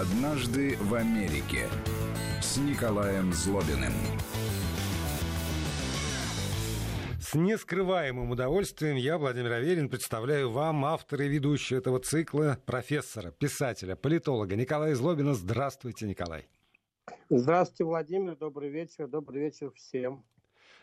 «Однажды в Америке» с Николаем Злобиным. С нескрываемым удовольствием я, Владимир Аверин, представляю вам автора и ведущего этого цикла, профессора, писателя, политолога Николая Злобина. Здравствуйте, Николай. Здравствуйте, Владимир. Добрый вечер. Добрый вечер всем.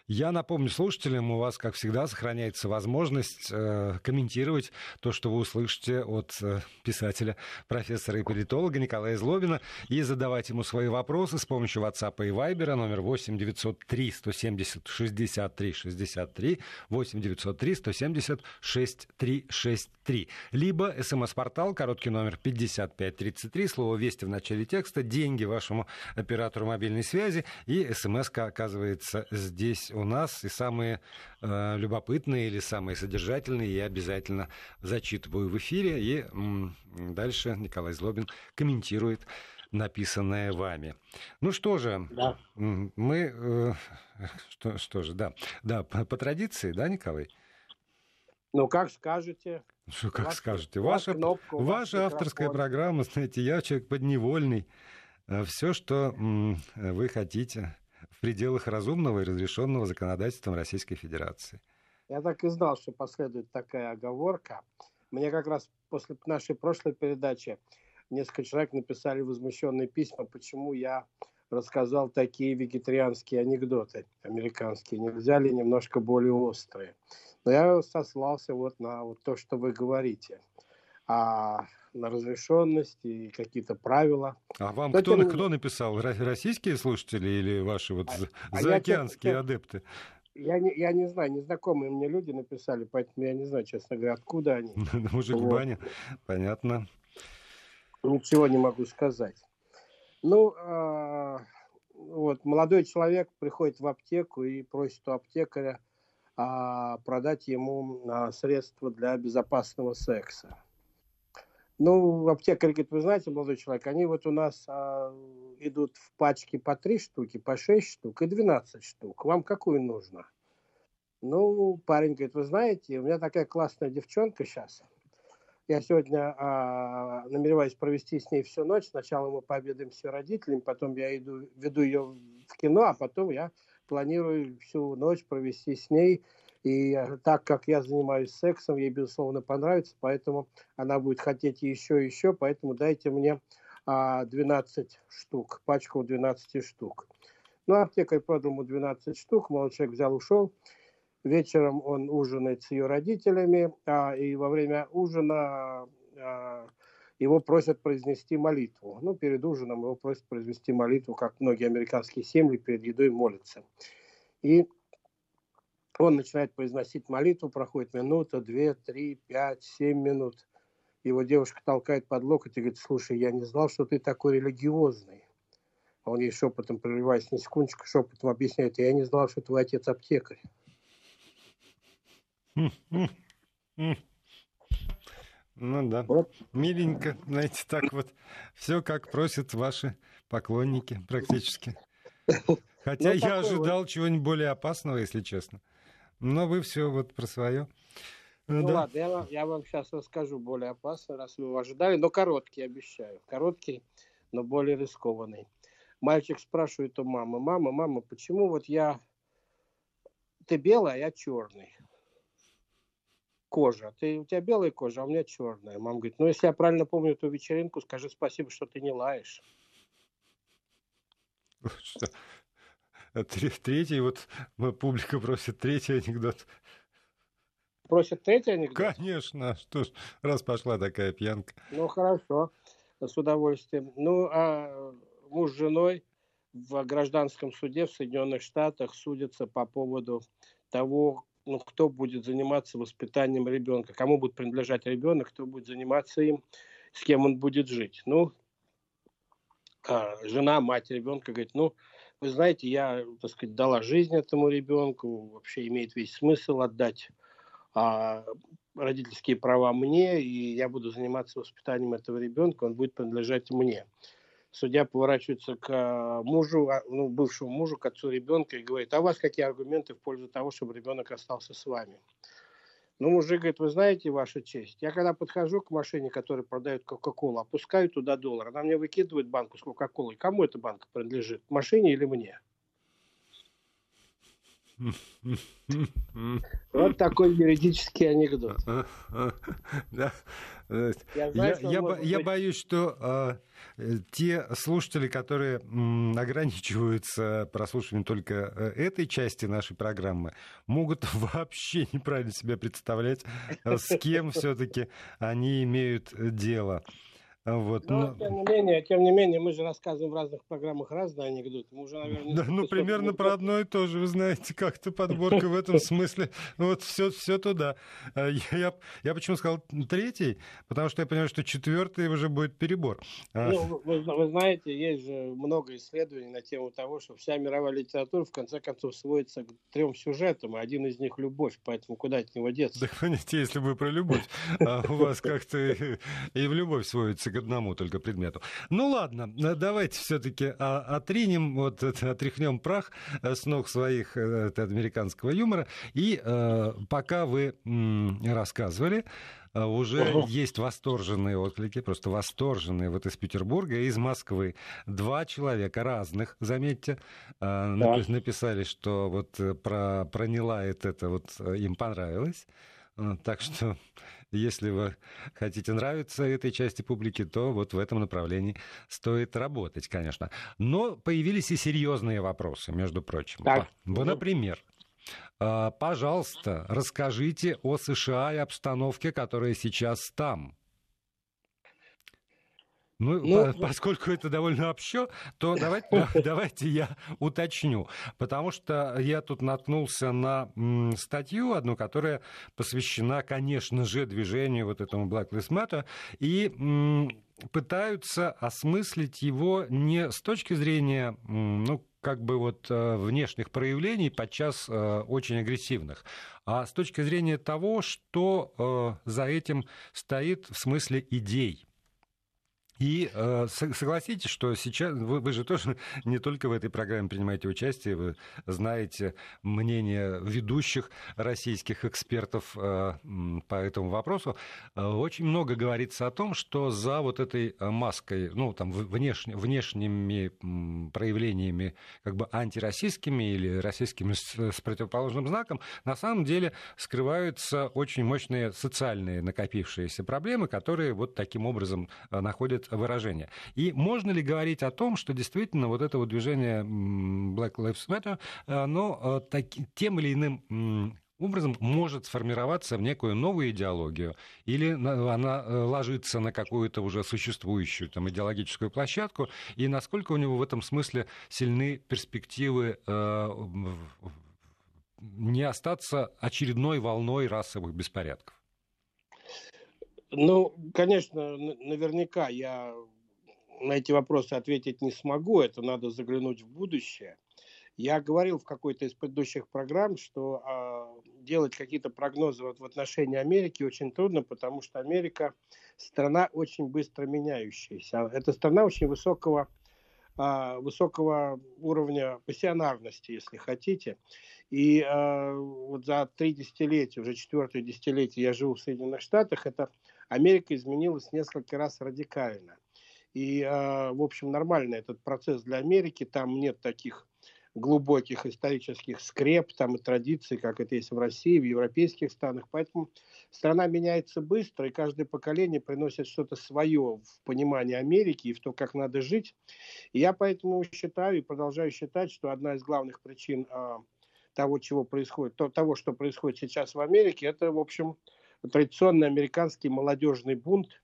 Я напомню слушателям, у вас, как всегда, сохраняется возможность э, комментировать то, что вы услышите от э, писателя, профессора и политолога Николая Злобина, и задавать ему свои вопросы с помощью WhatsApp и Viber номер 8 903 170 63 63 8 903 170 63 63. Либо смс-портал, короткий номер 5533, слово «Вести» в начале текста, деньги вашему оператору мобильной связи, и смс оказывается здесь у нас, и самые э, любопытные или самые содержательные я обязательно зачитываю в эфире, и м, дальше Николай Злобин комментирует написанное вами. Ну что же, да. мы... Э, что, что же, да. Да, по, по традиции, да, Николай? Ну, как скажете. Что, как Ваш, скажете. Ваша, кнопку, ваша авторская программа, знаете, я человек подневольный. Э, Все, что вы хотите в пределах разумного и разрешенного законодательством Российской Федерации. Я так и знал, что последует такая оговорка. Мне как раз после нашей прошлой передачи несколько человек написали возмущенные письма, почему я рассказал такие вегетарианские анекдоты американские. Нельзя ли немножко более острые? Но я сослался вот на вот то, что вы говорите. А на разрешенность и какие-то правила. А вам Но кто, тем... кто написал? Российские слушатели или ваши вот а, заокеанские а я, адепты? Я не, я не знаю, незнакомые мне люди написали, поэтому я не знаю, честно говоря, откуда они. Мужик в бане, понятно. Ничего не могу сказать. Ну, э, вот, молодой человек приходит в аптеку и просит у аптекаря э, продать ему э, средства для безопасного секса. Ну, аптекарь говорит, вы знаете, молодой человек, они вот у нас а, идут в пачке по три штуки, по шесть штук и 12 штук. Вам какую нужно? Ну, парень говорит, вы знаете, у меня такая классная девчонка сейчас. Я сегодня а, намереваюсь провести с ней всю ночь. Сначала мы пообедаем с ее родителями, потом я иду, веду ее в кино, а потом я планирую всю ночь провести с ней и э, так как я занимаюсь сексом, ей, безусловно, понравится, поэтому она будет хотеть еще и еще, поэтому дайте мне 12 а, штук, пачку 12 штук. Ну, аптекарь продал ему 12 штук, молодой человек взял, ушел. Вечером он ужинает с ее родителями, а, и во время ужина а, его просят произнести молитву. Ну, перед ужином его просят произнести молитву, как многие американские семьи перед едой молятся. И он начинает произносить молитву, проходит минута, две, три, пять, семь минут. Его девушка толкает под локоть и говорит, слушай, я не знал, что ты такой религиозный. Он ей шепотом, прерываясь на секундочку, шепотом объясняет, я не знал, что твой отец аптекарь. Ну да. Вот. Миленько, знаете, так вот. Все как просят ваши поклонники практически. Хотя ну, я ожидал вот. чего-нибудь более опасного, если честно. Но вы все вот про свое. Ну, ну да. ладно, я вам, я вам сейчас расскажу более опасно, раз вы его ожидали, но короткий, обещаю. Короткий, но более рискованный. Мальчик спрашивает у мамы, мама, мама, почему вот я... Ты белая, а я черный. Кожа. Ты, у тебя белая кожа, а у меня черная. Мама говорит, ну если я правильно помню эту вечеринку, скажи спасибо, что ты не лаешь. Что? Третий, вот публика просит третий анекдот. Просит третий анекдот? Конечно, что ж, раз пошла такая пьянка. Ну, хорошо, с удовольствием. Ну, а муж с женой в гражданском суде в Соединенных Штатах судятся по поводу того, ну, кто будет заниматься воспитанием ребенка, кому будет принадлежать ребенок, кто будет заниматься им, с кем он будет жить. Ну, а жена, мать ребенка говорит, ну, вы знаете, я, так сказать, дала жизнь этому ребенку, вообще имеет весь смысл отдать а, родительские права мне, и я буду заниматься воспитанием этого ребенка, он будет принадлежать мне. Судья поворачивается к мужу, а, ну, бывшему мужу, к отцу ребенка и говорит, а у вас какие аргументы в пользу того, чтобы ребенок остался с вами? Ну, мужик говорит, вы знаете, ваша честь, я когда подхожу к машине, которая продает Кока-Колу, опускаю туда доллар, она мне выкидывает банку с Кока-Колой. Кому эта банка принадлежит? Машине или мне? Вот такой юридический анекдот. Я, знаю, я, я, я боюсь, что э, те слушатели, которые м, ограничиваются прослушиванием только э, этой части нашей программы, могут вообще неправильно себя представлять, э, с кем все-таки они имеют дело. Вот, но, но... Тем, не менее, тем не менее, мы же рассказываем в разных программах разные анекдоты. Мы уже, наверное, да, ну, примерно минут... про одно и то же, вы знаете, как-то подборка в этом смысле. Вот все, все туда. А, я, я почему сказал третий? Потому что я понимаю, что четвертый уже будет перебор. А. Ну, вы, вы знаете, есть же много исследований на тему того, что вся мировая литература в конце концов сводится к трем сюжетам, и один из них любовь, поэтому куда от него деться? Да, понимаете, если вы про любовь, а у вас как-то и в любовь сводится к одному только предмету. Ну ладно, давайте все-таки отринем, вот отряхнем прах э, с ног своих э, от американского юмора. И э, пока вы рассказывали, уже uh есть восторженные отклики, просто восторженные вот из Петербурга и из Москвы. Два человека разных, заметьте, да. написали, что вот про, про Нилайт это вот им понравилось. Так что если вы хотите нравиться этой части публики, то вот в этом направлении стоит работать, конечно. Но появились и серьезные вопросы, между прочим. Так. Например, а, пожалуйста, расскажите о США и обстановке, которая сейчас там. Ну, ну, по, поскольку это довольно общо, то давайте, давайте я уточню. Потому что я тут наткнулся на статью одну, которая посвящена, конечно же, движению вот этому Black Lives Matter. И пытаются осмыслить его не с точки зрения, ну, как бы вот э, внешних проявлений, подчас э, очень агрессивных, а с точки зрения того, что э, за этим стоит в смысле идей. И э, согласитесь, что сейчас вы, вы же тоже не только в этой программе принимаете участие, вы знаете мнение ведущих российских экспертов э, по этому вопросу. Э, очень много говорится о том, что за вот этой маской, ну там внеш, внешними проявлениями как бы антироссийскими или российскими с, с противоположным знаком, на самом деле скрываются очень мощные социальные накопившиеся проблемы, которые вот таким образом находят выражение. И можно ли говорить о том, что действительно вот это вот движение Black Lives Matter, оно э, так, тем или иным образом может сформироваться в некую новую идеологию, или она э, ложится на какую-то уже существующую там, идеологическую площадку, и насколько у него в этом смысле сильны перспективы э, не остаться очередной волной расовых беспорядков? Ну, конечно, наверняка я на эти вопросы ответить не смогу. Это надо заглянуть в будущее. Я говорил в какой-то из предыдущих программ, что э, делать какие-то прогнозы вот в отношении Америки очень трудно, потому что Америка страна очень быстро меняющаяся. Это страна очень высокого, э, высокого уровня пассионарности, если хотите. И э, вот за три десятилетия, уже четвертое десятилетие я живу в Соединенных Штатах, это Америка изменилась несколько раз радикально. И, э, в общем, нормально этот процесс для Америки. Там нет таких глубоких исторических скреп там и традиций, как это есть в России, в европейских странах. Поэтому страна меняется быстро, и каждое поколение приносит что-то свое в понимании Америки и в то, как надо жить. И я поэтому считаю и продолжаю считать, что одна из главных причин э, того, чего происходит, то, того, что происходит сейчас в Америке, это, в общем, традиционный американский молодежный бунт,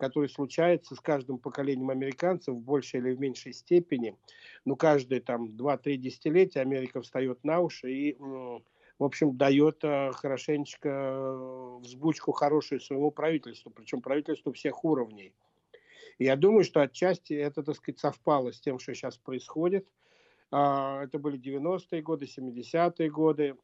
который случается с каждым поколением американцев в большей или в меньшей степени. Ну, каждые там 2-3 десятилетия Америка встает на уши и, в общем, дает э, хорошенечко э, взбучку хорошую своему правительству, причем правительству всех уровней. Я думаю, что отчасти это, так сказать, совпало с тем, что сейчас происходит. А, это были 90-е годы, 70-е годы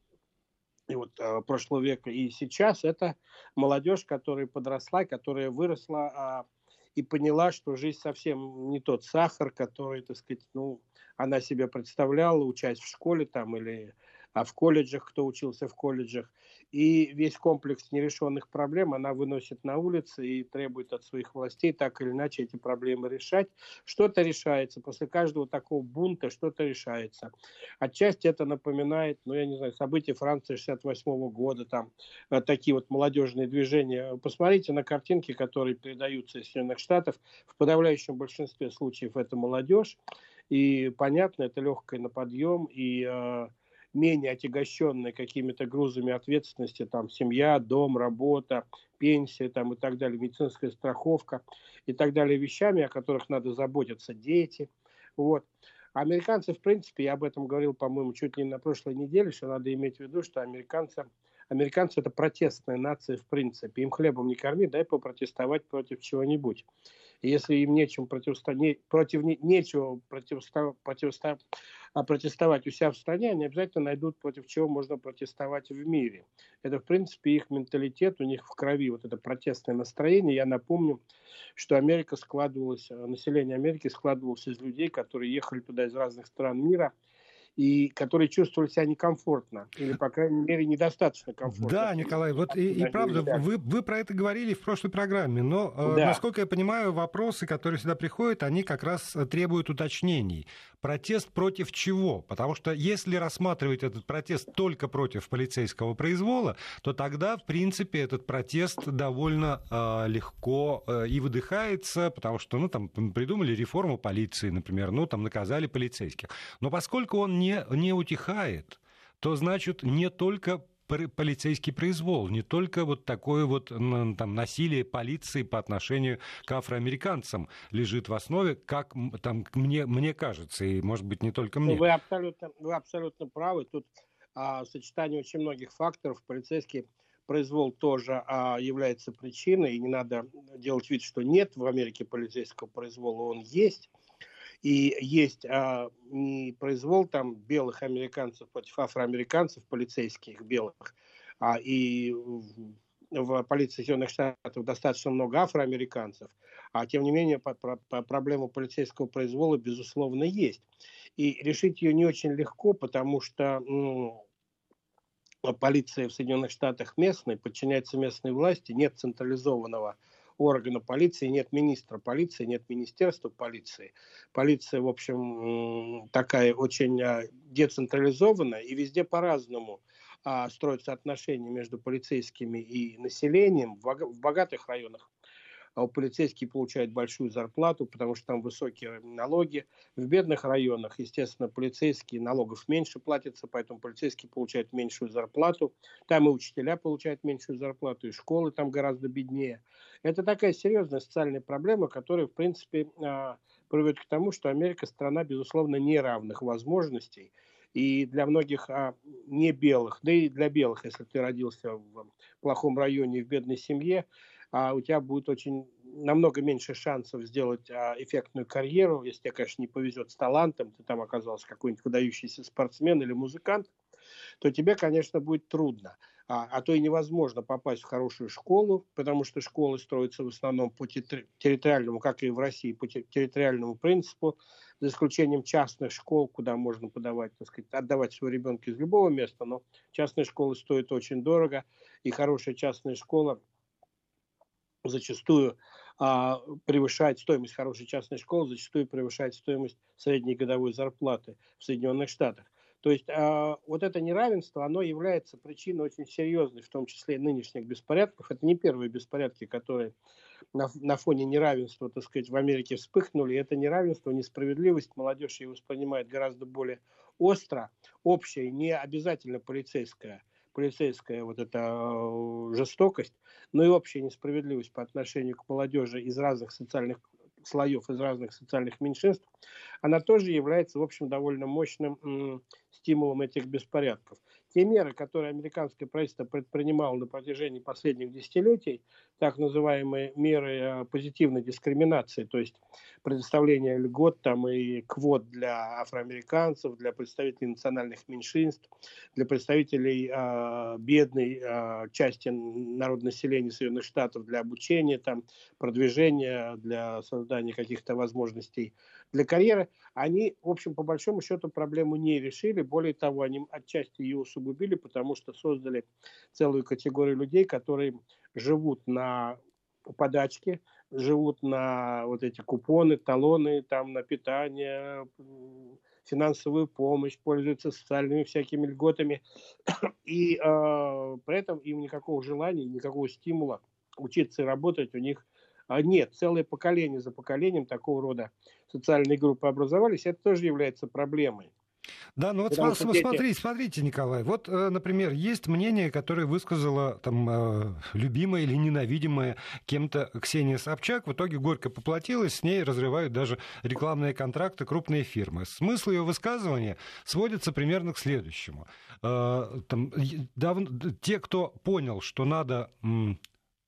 и вот э, прошлого века и сейчас это молодежь, которая подросла, которая выросла а, и поняла, что жизнь совсем не тот сахар, который, так сказать, ну, она себе представляла, учась в школе там или а в колледжах, кто учился в колледжах. И весь комплекс нерешенных проблем она выносит на улицы и требует от своих властей так или иначе эти проблемы решать. Что-то решается. После каждого такого бунта что-то решается. Отчасти это напоминает, ну, я не знаю, события Франции 68 года, там э, такие вот молодежные движения. Посмотрите на картинки, которые передаются из Соединенных Штатов. В подавляющем большинстве случаев это молодежь. И понятно, это легкое на подъем, и э, менее отягощенные какими-то грузами ответственности, там, семья, дом, работа, пенсия там, и так далее, медицинская страховка и так далее, вещами, о которых надо заботиться, дети. Вот. Американцы, в принципе, я об этом говорил, по-моему, чуть ли не на прошлой неделе, что надо иметь в виду, что американцы, американцы это протестная нация в принципе. Им хлебом не корми, дай попротестовать против чего-нибудь. Если им нечем противостоять, против не, нечего противостоять, противостоять, а протестовать у себя в стране, они обязательно найдут, против чего можно протестовать в мире. Это, в принципе, их менталитет, у них в крови вот это протестное настроение. Я напомню, что Америка складывалась, население Америки складывалось из людей, которые ехали туда из разных стран мира – и которые чувствовали себя некомфортно, или, по крайней мере, недостаточно комфортно. Да, Николай, вот и, и правда, вы, вы про это говорили в прошлой программе, но, э, да. насколько я понимаю, вопросы, которые сюда приходят, они как раз требуют уточнений. Протест против чего? Потому что если рассматривать этот протест только против полицейского произвола, то тогда, в принципе, этот протест довольно э, легко э, и выдыхается, потому что, ну, там, придумали реформу полиции, например, ну, там, наказали полицейских. Но поскольку он не, не утихает, то, значит, не только полицейский произвол, не только вот такое вот там, насилие полиции по отношению к афроамериканцам лежит в основе, как там, мне, мне кажется, и, может быть, не только мне. Вы абсолютно, вы абсолютно правы. Тут а, сочетание очень многих факторов. Полицейский произвол тоже а, является причиной, и не надо делать вид, что нет в Америке полицейского произвола, он есть. И есть а, не произвол там белых американцев против афроамериканцев, полицейских белых, а и в полиции Соединенных Штатов достаточно много афроамериканцев, а тем не менее по, по, по проблему полицейского произвола безусловно есть. И решить ее не очень легко, потому что ну, полиция в Соединенных Штатах местная, подчиняется местной власти, нет централизованного органа полиции, нет министра полиции, нет министерства полиции. Полиция, в общем, такая очень а, децентрализованная и везде по-разному а, строятся отношения между полицейскими и населением. В богатых районах а полицейские получают большую зарплату, потому что там высокие налоги. В бедных районах, естественно, полицейские налогов меньше платятся, поэтому полицейские получают меньшую зарплату. Там и учителя получают меньшую зарплату, и школы там гораздо беднее. Это такая серьезная социальная проблема, которая, в принципе, а, приводит к тому, что Америка страна, безусловно, неравных возможностей. И для многих а, не белых, да и для белых, если ты родился в плохом районе в бедной семье, а у тебя будет очень намного меньше шансов сделать а, эффектную карьеру, если тебе, конечно, не повезет с талантом, ты там оказался какой-нибудь выдающийся спортсмен или музыкант, то тебе, конечно, будет трудно. А, а то и невозможно попасть в хорошую школу, потому что школы строятся в основном по территориальному, как и в России, по территориальному принципу, за исключением частных школ, куда можно подавать, так сказать, отдавать своего ребенка из любого места, но частные школы стоят очень дорого, и хорошая частная школа зачастую а, превышает стоимость хорошей частной школы, зачастую превышает стоимость средней годовой зарплаты в Соединенных Штатах. То есть а, вот это неравенство, оно является причиной очень серьезной, в том числе нынешних беспорядков. Это не первые беспорядки, которые на, на фоне неравенства, так сказать, в Америке вспыхнули. Это неравенство, несправедливость, молодежь ее воспринимает гораздо более остро, общее, не обязательно полицейское полицейская вот эта э, жестокость, но и общая несправедливость по отношению к молодежи из разных социальных слоев, из разных социальных меньшинств, она тоже является, в общем, довольно мощным стимулом этих беспорядков те меры, которые американское правительство предпринимало на протяжении последних десятилетий, так называемые меры э, позитивной дискриминации, то есть предоставление льгот там, и квот для афроамериканцев, для представителей национальных меньшинств, для представителей э, бедной э, части народонаселения Соединенных Штатов для обучения, там, продвижения, для создания каких-то возможностей для карьеры, они, в общем, по большому счету проблему не решили. Более того, они отчасти ее усугубили, потому что создали целую категорию людей, которые живут на подачке, живут на вот эти купоны, талоны, там на питание, финансовую помощь, пользуются социальными всякими льготами. И э, при этом им никакого желания, никакого стимула учиться и работать у них а нет. Целое поколение за поколением такого рода социальные группы образовались. Это тоже является проблемой. Да, ну вот Потому см- смотрите, смотрите, Николай, вот, э, например, есть мнение, которое высказала там э, любимая или ненавидимая кем-то Ксения Собчак, в итоге горько поплатилась, с ней разрывают даже рекламные контракты крупные фирмы. Смысл ее высказывания сводится примерно к следующему. Э, там, дав... Те, кто понял, что надо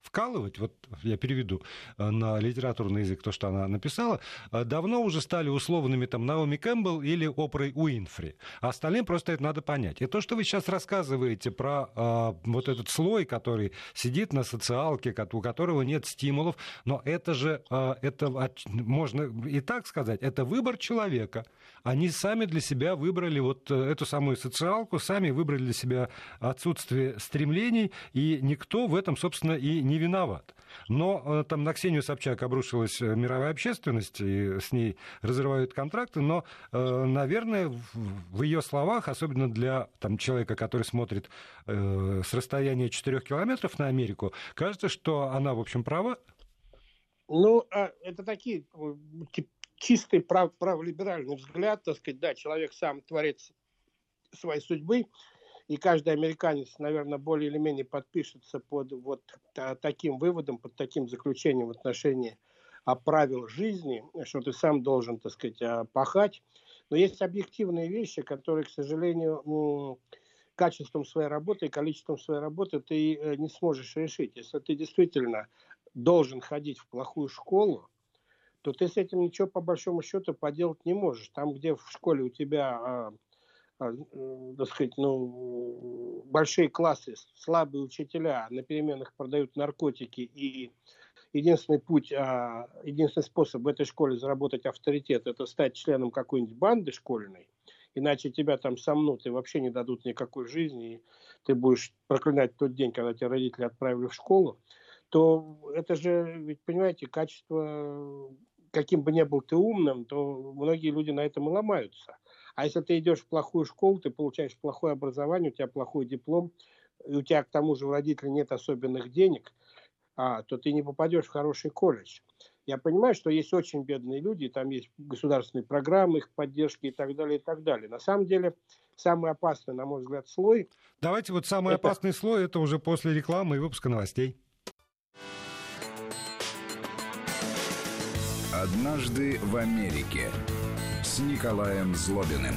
вкалывать, вот я переведу э, на литературный язык то, что она написала, э, давно уже стали условными там Наоми Кэмпбелл или Опрой Уинфри. А остальным просто это надо понять. И то, что вы сейчас рассказываете про э, вот этот слой, который сидит на социалке, у которого нет стимулов, но это же, э, это можно и так сказать, это выбор человека. Они сами для себя выбрали вот э, эту самую социалку, сами выбрали для себя отсутствие стремлений, и никто в этом, собственно, и не виноват. Но э, там на Ксению Собчак обрушилась э, мировая общественность, и с ней разрывают контракты, но, наверное, в ее словах, особенно для там, человека, который смотрит с расстояния 4 километров на Америку, кажется, что она, в общем, права. Ну, а, это такие чистый прав, праволиберальный взгляд, так сказать, да, человек сам творец своей судьбы, и каждый американец, наверное, более или менее подпишется под вот таким выводом, под таким заключением в отношении а, правил жизни, что ты сам должен, так сказать, а, пахать. Но есть объективные вещи, которые, к сожалению, качеством своей работы и количеством своей работы ты э, не сможешь решить. Если ты действительно должен ходить в плохую школу, то ты с этим ничего по большому счету поделать не можешь. Там, где в школе у тебя, а, а, так сказать, ну, большие классы, слабые учителя, на переменах продают наркотики и единственный путь, а, единственный способ в этой школе заработать авторитет, это стать членом какой-нибудь банды школьной, иначе тебя там сомнут и вообще не дадут никакой жизни, и ты будешь проклинать тот день, когда тебя родители отправили в школу, то это же, ведь понимаете, качество каким бы ни был ты умным, то многие люди на этом и ломаются. А если ты идешь в плохую школу, ты получаешь плохое образование, у тебя плохой диплом, и у тебя к тому же у родителей нет особенных денег, а, то ты не попадешь в хороший колледж. Я понимаю, что есть очень бедные люди, там есть государственные программы, их поддержки и так далее, и так далее. На самом деле, самый опасный, на мой взгляд, слой... Давайте вот самый это... опасный слой, это уже после рекламы и выпуска новостей. «Однажды в Америке» с Николаем Злобиным.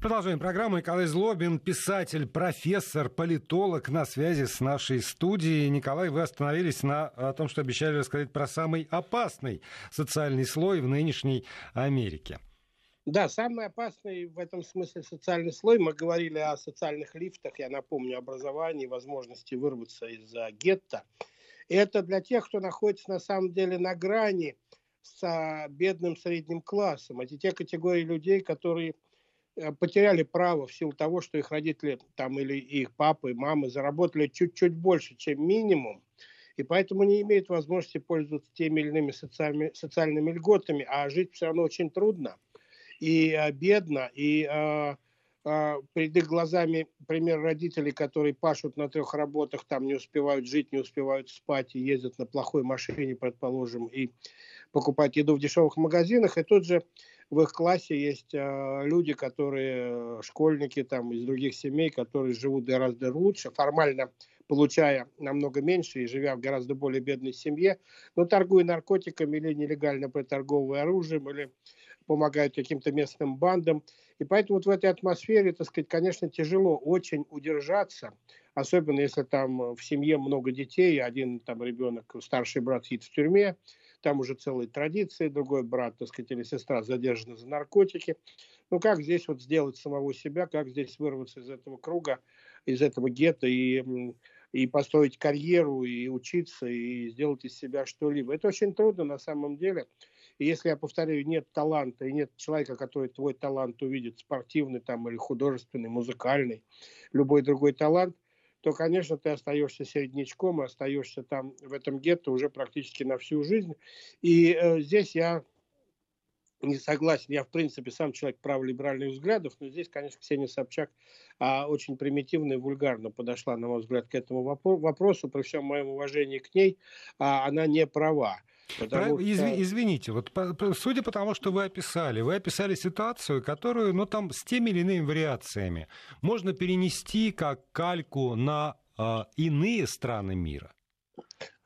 Продолжаем программу. Николай Злобин, писатель, профессор, политолог на связи с нашей студией. Николай, вы остановились на том, что обещали рассказать про самый опасный социальный слой в нынешней Америке. Да, самый опасный в этом смысле социальный слой. Мы говорили о социальных лифтах, я напомню, образовании, возможности вырваться из гетто. Это для тех, кто находится на самом деле на грани с бедным средним классом. Это те категории людей, которые э, потеряли право в силу того, что их родители там или их папы, мамы заработали чуть-чуть больше, чем минимум, и поэтому не имеют возможности пользоваться теми или иными социальными, социальными льготами, а жить все равно очень трудно и а, бедно, и а, перед их глазами пример родителей, которые пашут на трех работах, там не успевают жить, не успевают спать и ездят на плохой машине, предположим, и покупать еду в дешевых магазинах. И тут же в их классе есть э, люди, которые, школьники там из других семей, которые живут гораздо лучше, формально получая намного меньше и живя в гораздо более бедной семье, но торгуя наркотиками или нелегально приторговывая оружием, или помогают каким-то местным бандам. И поэтому вот в этой атмосфере, так сказать, конечно, тяжело очень удержаться, особенно если там в семье много детей, один там ребенок, старший брат сидит в тюрьме, там уже целые традиции, другой брат, так сказать, или сестра задержана за наркотики. Ну, как здесь вот сделать самого себя, как здесь вырваться из этого круга, из этого гетто и, и построить карьеру, и учиться, и сделать из себя что-либо. Это очень трудно на самом деле. И если, я повторяю, нет таланта, и нет человека, который твой талант увидит, спортивный там или художественный, музыкальный, любой другой талант, то, конечно, ты остаешься середнячком, и остаешься там в этом гетто уже практически на всю жизнь. И э, здесь я не согласен. Я, в принципе, сам человек праволиберальных взглядов, но здесь, конечно, Ксения Собчак а, очень примитивно и вульгарно подошла, на мой взгляд, к этому вопросу. При всем моем уважении к ней, а, она не права. Потому что... Извините, вот судя по тому, что вы описали, вы описали ситуацию, которую, ну, там, с теми или иными вариациями можно перенести как кальку на э, иные страны мира.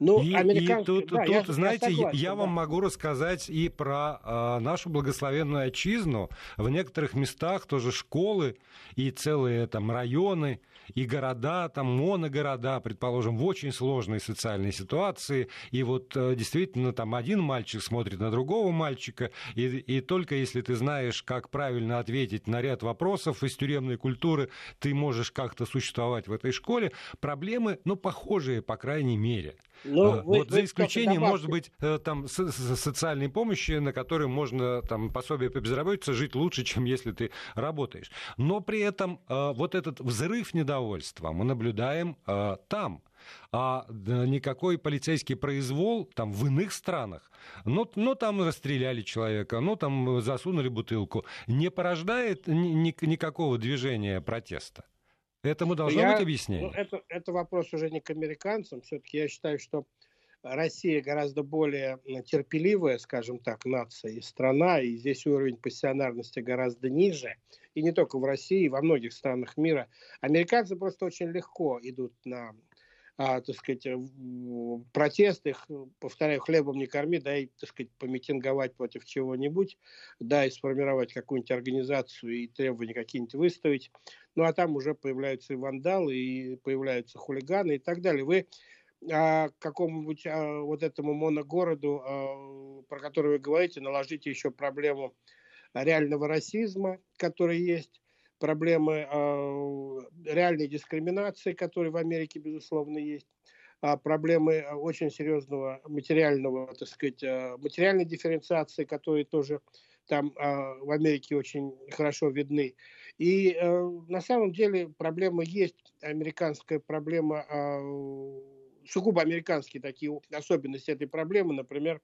Ну, и, и тут, да, тут я, знаете, я, согласен, я да. вам могу рассказать и про э, нашу благословенную отчизну. В некоторых местах тоже школы и целые там районы и города, там моногорода, предположим, в очень сложной социальной ситуации, и вот э, действительно там один мальчик смотрит на другого мальчика, и, и только если ты знаешь, как правильно ответить на ряд вопросов из тюремной культуры, ты можешь как-то существовать в этой школе, проблемы, ну, похожие, по крайней мере. Ну, а, вы, вот вы за исключением, может быть, э, там социальной помощи, на которой можно там пособие по безработице жить лучше, чем если ты работаешь. Но при этом э, вот этот взрыв недовольства мы наблюдаем э, там а никакой полицейский произвол там в иных странах, ну, ну там расстреляли человека, ну там засунули бутылку, не порождает ни, никакого движения протеста. Этому должно я, быть объяснение. Ну, это, это вопрос уже не к американцам. Все-таки я считаю, что Россия гораздо более терпеливая, скажем так, нация и страна, и здесь уровень пассионарности гораздо ниже. И не только в России, во многих странах мира. Американцы просто очень легко идут на а, так сказать, протест их, повторяю, хлебом не корми, дай, так сказать, помитинговать против чего-нибудь, дай сформировать какую-нибудь организацию и требования какие-нибудь выставить. Ну, а там уже появляются и вандалы, и появляются хулиганы и так далее. Вы а, какому-нибудь а, вот этому моногороду, а, про который вы говорите, наложите еще проблему реального расизма, который есть, проблемы э, реальной дискриминации, которые в Америке, безусловно, есть, а проблемы очень серьезного материального, так сказать, материальной дифференциации, которые тоже там в Америке очень хорошо видны. И на самом деле проблема есть, американская проблема, сугубо американские такие особенности этой проблемы, например,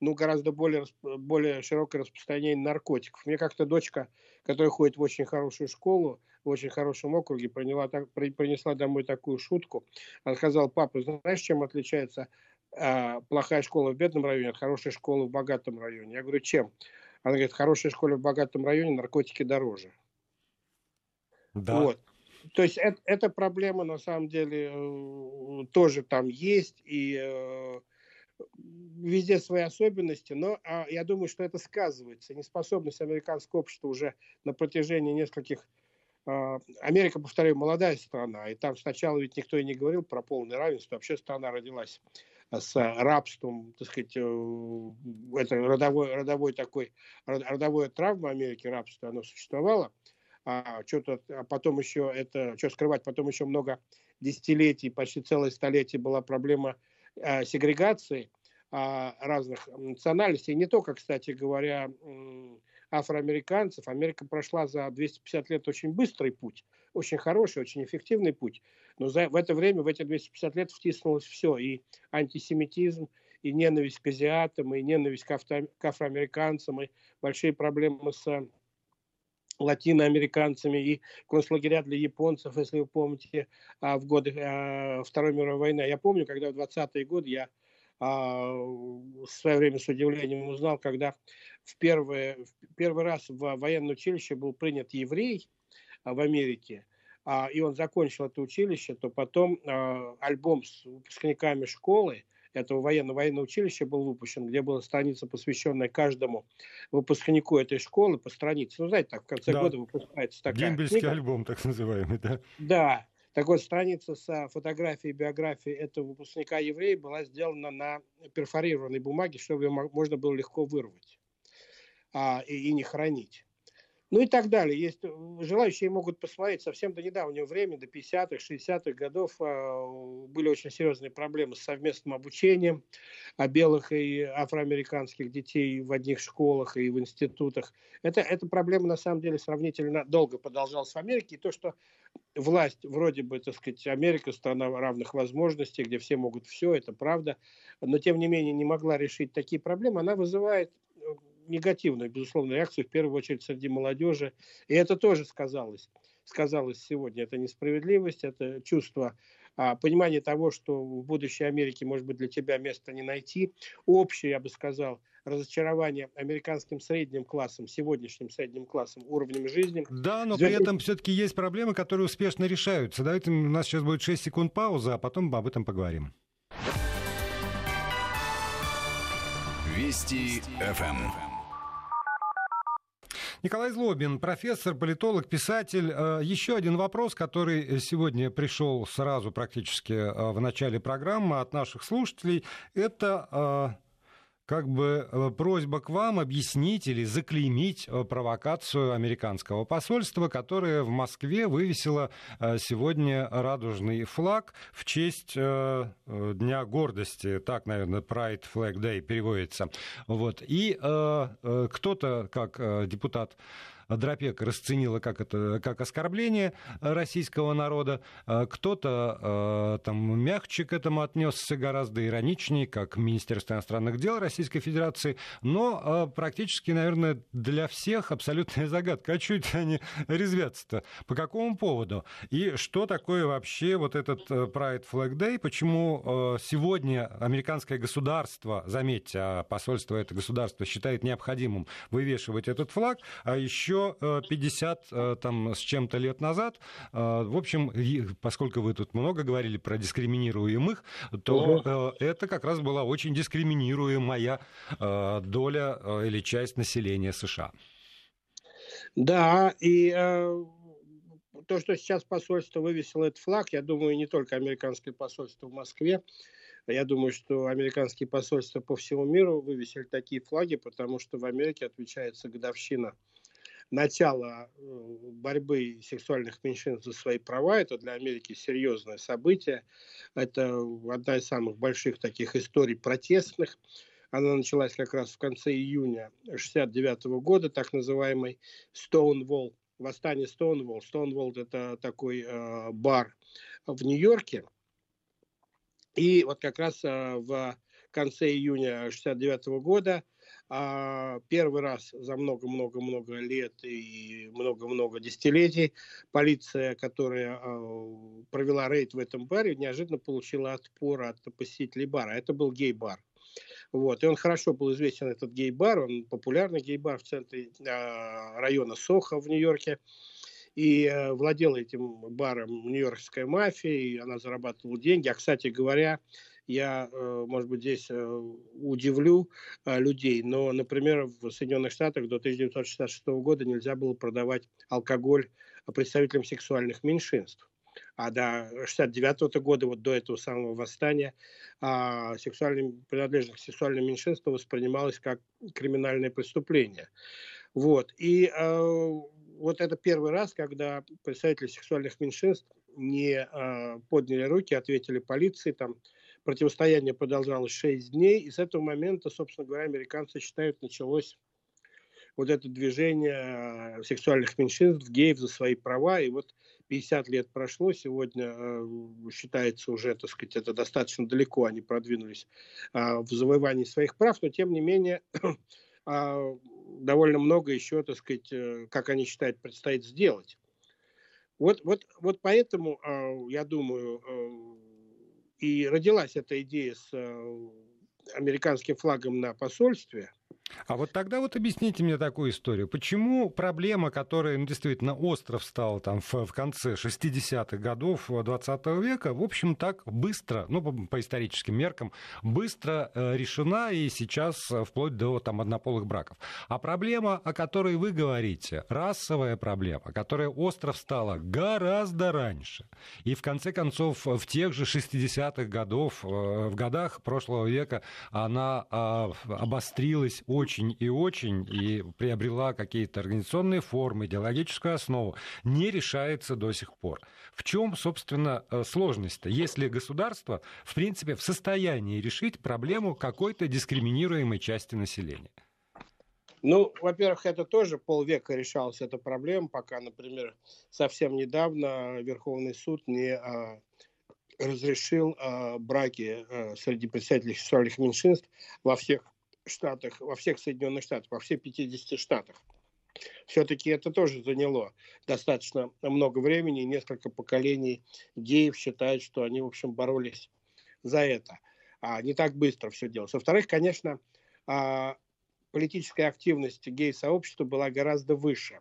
ну, гораздо более, более широкое распространение наркотиков. Мне как-то дочка, которая ходит в очень хорошую школу, в очень хорошем округе, приняла, так, принесла домой такую шутку. Она сказала, папа, знаешь, чем отличается э, плохая школа в бедном районе от хорошей школы в богатом районе? Я говорю, чем? Она говорит, в хорошей школе в богатом районе наркотики дороже. Да. Вот. То есть это, эта проблема на самом деле э, тоже там есть, и э, везде свои особенности, но а, я думаю, что это сказывается. Неспособность американского общества уже на протяжении нескольких... А, Америка, повторяю, молодая страна, и там сначала ведь никто и не говорил про полное равенство. Вообще страна родилась с рабством, так сказать, э, это родовой, родовой такой, родовая травма Америки, рабство, оно существовало. А, что-то, а потом еще это, что скрывать, потом еще много десятилетий, почти целое столетие была проблема Э, сегрегации а, разных национальностей. Не только, кстати говоря, афроамериканцев. Америка прошла за 250 лет очень быстрый путь, очень хороший, очень эффективный путь. Но за, в это время, в эти 250 лет втиснулось все. И антисемитизм, и ненависть к азиатам, и ненависть к, авто, к афроамериканцам, и большие проблемы с латиноамериканцами и концлагеря для японцев, если вы помните, а, в годы а, Второй мировой войны. Я помню, когда в 20-е годы я а, в свое время с удивлением узнал, когда в первый, в первый раз в военное училище был принят еврей в Америке, и он закончил это училище, то потом альбом с выпускниками школы – этого военного военного училища был выпущен, где была страница, посвященная каждому выпускнику этой школы по странице. Ну, знаете, так в конце да. года выпускается такая Дембельский книга. альбом, так называемый, да? Да. Так вот, страница с фотографией, биографией этого выпускника еврея была сделана на перфорированной бумаге, чтобы ее можно было легко вырвать а, и, и не хранить. Ну и так далее. Есть э, желающие могут посмотреть совсем до недавнего времени, до 50-х, 60-х годов а, были очень серьезные проблемы с совместным обучением а, белых и афроамериканских детей в одних школах и в институтах. Это, эта проблема на самом деле сравнительно долго продолжалась в Америке. И то, что власть, вроде бы, так сказать, Америка страна равных возможностей, где все могут все, это правда, но тем не менее не могла решить такие проблемы, она вызывает негативную, безусловно, реакцию, в первую очередь, среди молодежи. И это тоже сказалось. Сказалось сегодня. Это несправедливость, это чувство а, понимание того, что в будущей Америке, может быть, для тебя места не найти. Общее, я бы сказал, разочарование американским средним классом, сегодняшним средним классом, уровнем жизни. Да, но при этом все-таки есть проблемы, которые успешно решаются. Давайте у нас сейчас будет 6 секунд пауза, а потом об этом поговорим. Вести ФМ. Николай Злобин, профессор, политолог, писатель. Э, еще один вопрос, который сегодня пришел сразу практически э, в начале программы от наших слушателей. Это э, как бы э, просьба к вам объяснить или заклеймить э, провокацию американского посольства, которое в Москве вывесило э, сегодня радужный флаг в честь Дня гордости, так, наверное, Pride Flag Day переводится. Вот. И кто-то, как депутат Дропек расценила как, это, как оскорбление российского народа. А кто-то э, там мягче к этому отнесся, гораздо ироничнее, как Министерство иностранных дел Российской Федерации. Но э, практически, наверное, для всех абсолютная загадка. А что это они резвятся-то? По какому поводу? И что такое вообще вот этот э, Pride Flag Day? Почему сегодня американское государство, заметьте, а посольство это государство считает необходимым вывешивать этот флаг, а еще еще 50 э, э, там, с чем-то лет назад. Э, в общем, поскольку вы тут много говорили про дискриминируемых, то это как раз была очень дискриминируемая доля или часть населения США. Да, и то, что сейчас посольство вывесило этот флаг, я думаю, не только американское посольство в Москве, я думаю, что американские посольства по всему миру вывесили такие флаги, потому что в Америке отвечается годовщина начало э, борьбы сексуальных меньшинств за свои права. Это для Америки серьезное событие. Это одна из самых больших таких историй протестных. Она началась как раз в конце июня 1969 года, так называемый Stonewall, восстание Stonewall. Stonewall – это такой э, бар в Нью-Йорке. И вот как раз э, в конце июня 1969 года а первый раз за много-много-много лет и много-много десятилетий полиция, которая а, провела рейд в этом баре, неожиданно получила отпор от посетителей бара. Это был гей-бар. Вот. И он хорошо был известен, этот гей-бар, он популярный гей-бар в центре э, района Сохо в Нью-Йорке. И э, владела этим баром нью-йоркская мафия, и она зарабатывала деньги. А, кстати говоря, я, э, может быть, здесь э, удивлю э, людей, но, например, в Соединенных Штатах до 1966 года нельзя было продавать алкоголь представителям сексуальных меньшинств. А до 69 года, вот до этого самого восстания, а, принадлежность к сексуальным меньшинствам воспринималась как криминальное преступление. Вот. И вот это первый раз, когда представители сексуальных меньшинств не а, подняли руки, ответили полиции, там, Противостояние продолжалось 6 дней, и с этого момента, собственно говоря, американцы считают, началось вот это движение э, сексуальных меньшинств, геев за свои права, и вот 50 лет прошло, сегодня э, считается уже, так сказать, это достаточно далеко, они продвинулись э, в завоевании своих прав, но тем не менее э, довольно много еще, так сказать, как они считают, предстоит сделать. Вот, вот, вот поэтому, я думаю, и родилась эта идея с э, американским флагом на посольстве – а вот тогда вот объясните мне такую историю. Почему проблема, которая ну, действительно остров стал там в, в конце 60-х годов 20 века, в общем, так быстро, ну, по, по историческим меркам, быстро э, решена и сейчас э, вплоть до там однополых браков. А проблема, о которой вы говорите, расовая проблема, которая остров стала гораздо раньше. И в конце концов, в тех же 60-х годов, э, в годах прошлого века она э, обострилась очень и очень и приобрела какие-то организационные формы, идеологическую основу, не решается до сих пор. В чем, собственно, э, сложность-то? Если государство, в принципе, в состоянии решить проблему какой-то дискриминируемой части населения? Ну, во-первых, это тоже полвека решалась эта проблема, пока, например, совсем недавно Верховный суд не а, разрешил а, браки а, среди представителей сексуальных меньшинств во всех штатах, во всех Соединенных Штатах, во всех 50 штатах. Все-таки это тоже заняло достаточно много времени, несколько поколений геев считают, что они, в общем, боролись за это. А не так быстро все делалось. Во-вторых, конечно, а, политическая активность гей-сообщества была гораздо выше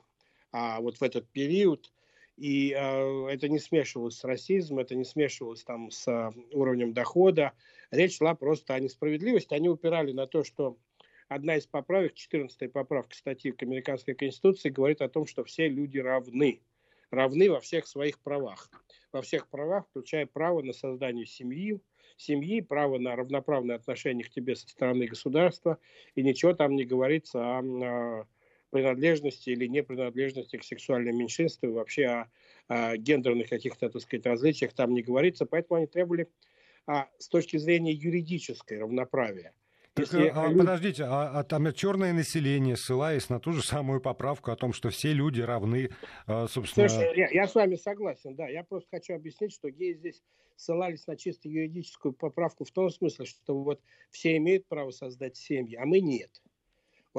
а, вот в этот период. И э, это не смешивалось с расизмом, это не смешивалось там с э, уровнем дохода. Речь шла просто о несправедливости. Они упирали на то, что одна из поправок, 14 поправка статьи к Американской Конституции, говорит о том, что все люди равны. Равны во всех своих правах. Во всех правах, включая право на создание семьи, семьи, право на равноправное отношение к тебе со стороны государства, и ничего там не говорится о, о принадлежности или непринадлежности к сексуальным меньшинствам, вообще о, о гендерных каких-то, так сказать, различиях там не говорится, поэтому они требовали а, с точки зрения юридической равноправия. Так, Если... а, подождите, а, а там черное население, ссылаясь на ту же самую поправку о том, что все люди равны, а, собственно... Слушай, я, я с вами согласен, да. Я просто хочу объяснить, что геи здесь ссылались на чисто юридическую поправку в том смысле, что вот все имеют право создать семьи, а мы нет.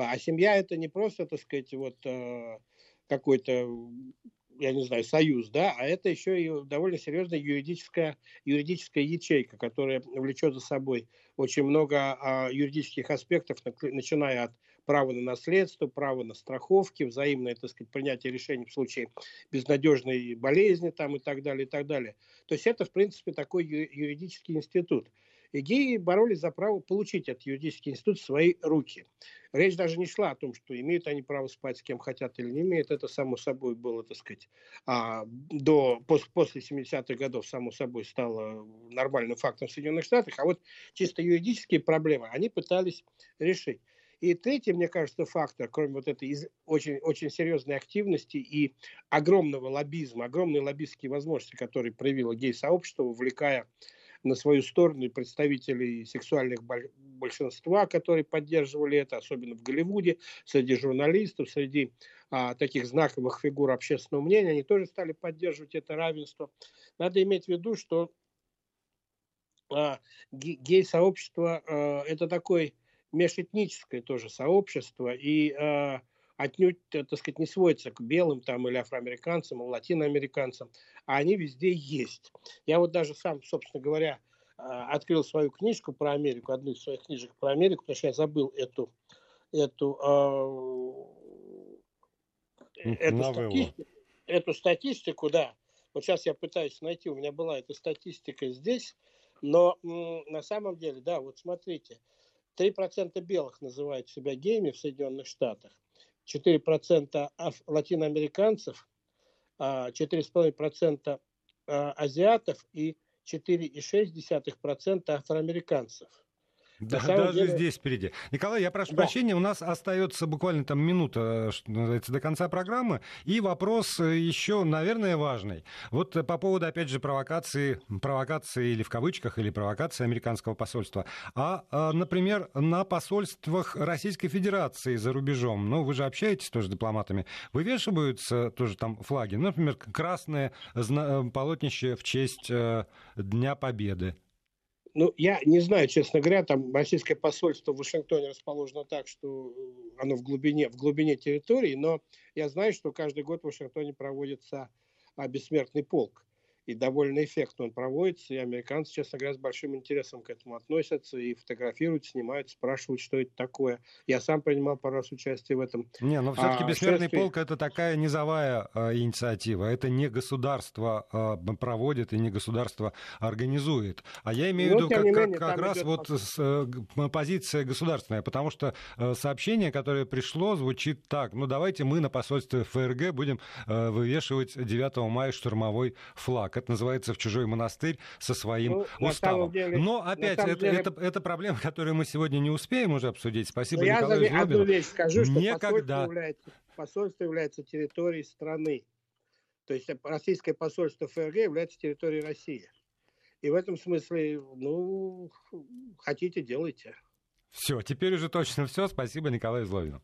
А семья это не просто, так сказать, вот э, какой-то я не знаю, союз, да, а это еще и довольно серьезная юридическая, юридическая ячейка, которая влечет за собой очень много а, юридических аспектов, начиная от права на наследство, права на страховки, взаимное, так сказать, принятие решений в случае безнадежной болезни там, и так далее, и так далее. То есть это, в принципе, такой юридический институт. Геи боролись за право получить этот юридический институт в свои руки. Речь даже не шла о том, что имеют они право спать с кем хотят или не имеют. Это само собой было, так сказать, а, до, после 70-х годов само собой стало нормальным фактом в Соединенных Штатах. А вот чисто юридические проблемы они пытались решить. И третий, мне кажется, фактор, кроме вот этой очень, очень серьезной активности и огромного лоббизма, огромной лоббистские возможности, которые проявило гей-сообщество, увлекая на свою сторону представителей сексуальных большинства, которые поддерживали это, особенно в Голливуде, среди журналистов, среди а, таких знаковых фигур общественного мнения, они тоже стали поддерживать это равенство. Надо иметь в виду, что а, гей-сообщество а, это такое межэтническое тоже сообщество, и а, отнюдь, э, так сказать, не сводится к белым там или афроамериканцам, или латиноамериканцам, а они везде есть. Я вот даже сам, собственно говоря, а, открыл свою книжку про Америку, одну из своих книжек про Америку, потому что я забыл эту, эту, э, эту, статистику, эту статистику, да. Вот сейчас я пытаюсь найти, у меня была эта статистика здесь, но на самом деле, да, вот смотрите, 3% белых называют себя геями в Соединенных Штатах, 4% латиноамериканцев, 4,5% а, а, азиатов и 4,6% афроамериканцев. Да, даже деле... здесь впереди. Николай, я прошу да. прощения, у нас остается буквально там минута, называется, до конца программы. И вопрос э, еще, наверное, важный. Вот э, по поводу, опять же, провокации, провокации или в кавычках, или провокации американского посольства. А, например, на посольствах Российской Федерации за рубежом, ну, вы же общаетесь тоже с дипломатами, вывешиваются тоже там флаги, например, красное э, полотнище в честь Дня Победы. Ну, я не знаю, честно говоря, там российское посольство в Вашингтоне расположено так, что оно в глубине, в глубине территории, но я знаю, что каждый год в Вашингтоне проводится а, бессмертный полк и довольно эффектно он проводится, и американцы, честно говоря, с большим интересом к этому относятся и фотографируют, снимают, спрашивают, что это такое. Я сам принимал пару раз участие в этом. Не, но все-таки а, «Бессмертный шествие... полк» — это такая низовая э, инициатива, это не государство э, проводит и не государство организует. А я имею в ну, виду как, менее, как, как раз вот с, э, позиция государственная, потому что э, сообщение, которое пришло, звучит так, ну давайте мы на посольстве ФРГ будем э, вывешивать 9 мая штурмовой флаг это называется, в чужой монастырь со своим ну, уставом. Деле, Но опять, это, деле... это, это проблема, которую мы сегодня не успеем уже обсудить. Спасибо, Но Николаю Я одну вещь скажу, что Никогда. посольство является, посольство является территорией страны. То есть российское посольство ФРГ является территорией России. И в этом смысле, ну, хотите, делайте. Все, теперь уже точно все. Спасибо Николаю Зловину.